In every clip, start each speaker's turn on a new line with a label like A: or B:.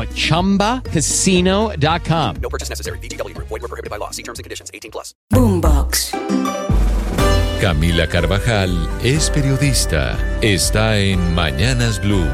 A: at ChumbaCasino.com.
B: No purchase necessary. VGW Group. Void were prohibited by law. See terms and conditions. 18 plus.
C: Boombox.
D: Camila Carvajal es periodista. Está en Mañanas Blue.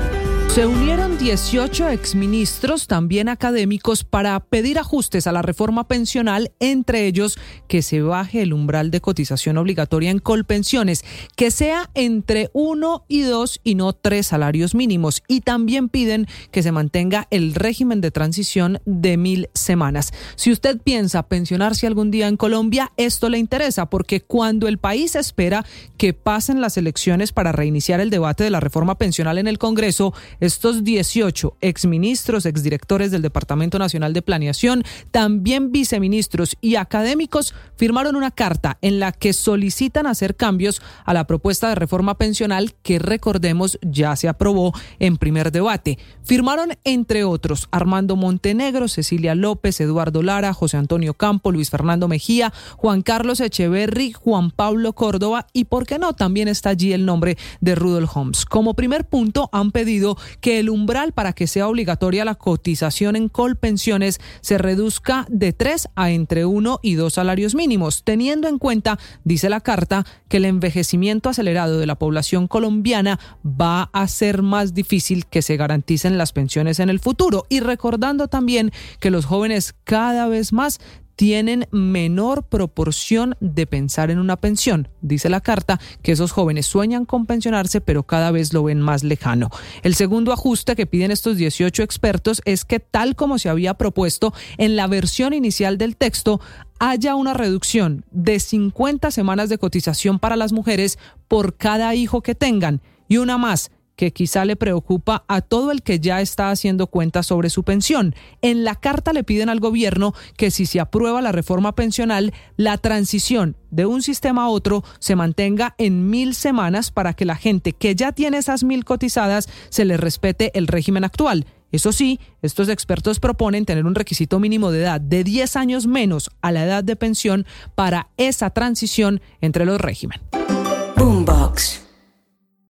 E: Se unieron 18 exministros, también académicos, para pedir ajustes a la reforma pensional, entre ellos que se baje el umbral de cotización obligatoria en colpensiones, que sea entre uno y dos y no tres salarios mínimos. Y también piden que se mantenga el régimen de transición de mil semanas. Si usted piensa pensionarse algún día en Colombia, esto le interesa, porque cuando el país espera que pasen las elecciones para reiniciar el debate de la reforma pensional en el Congreso, estos 18 exministros, exdirectores del Departamento Nacional de Planeación, también viceministros y académicos firmaron una carta en la que solicitan hacer cambios a la propuesta de reforma pensional que recordemos ya se aprobó en primer debate. Firmaron entre otros Armando Montenegro, Cecilia López, Eduardo Lara, José Antonio Campo, Luis Fernando Mejía, Juan Carlos Echeverry, Juan Pablo Córdoba y por qué no también está allí el nombre de Rudolf Holmes. Como primer punto han pedido que el umbral para que sea obligatoria la cotización en colpensiones se reduzca de tres a entre uno y dos salarios mínimos, teniendo en cuenta, dice la carta, que el envejecimiento acelerado de la población colombiana va a ser más difícil que se garanticen las pensiones en el futuro. Y recordando también que los jóvenes cada vez más tienen menor proporción de pensar en una pensión. Dice la carta que esos jóvenes sueñan con pensionarse, pero cada vez lo ven más lejano. El segundo ajuste que piden estos 18 expertos es que tal como se había propuesto en la versión inicial del texto, haya una reducción de 50 semanas de cotización para las mujeres por cada hijo que tengan y una más que quizá le preocupa a todo el que ya está haciendo cuentas sobre su pensión. En la carta le piden al gobierno que si se aprueba la reforma pensional, la transición de un sistema a otro se mantenga en mil semanas para que la gente que ya tiene esas mil cotizadas se le respete el régimen actual. Eso sí, estos expertos proponen tener un requisito mínimo de edad de 10 años menos a la edad de pensión para esa transición entre los regímenes.
C: Boombox.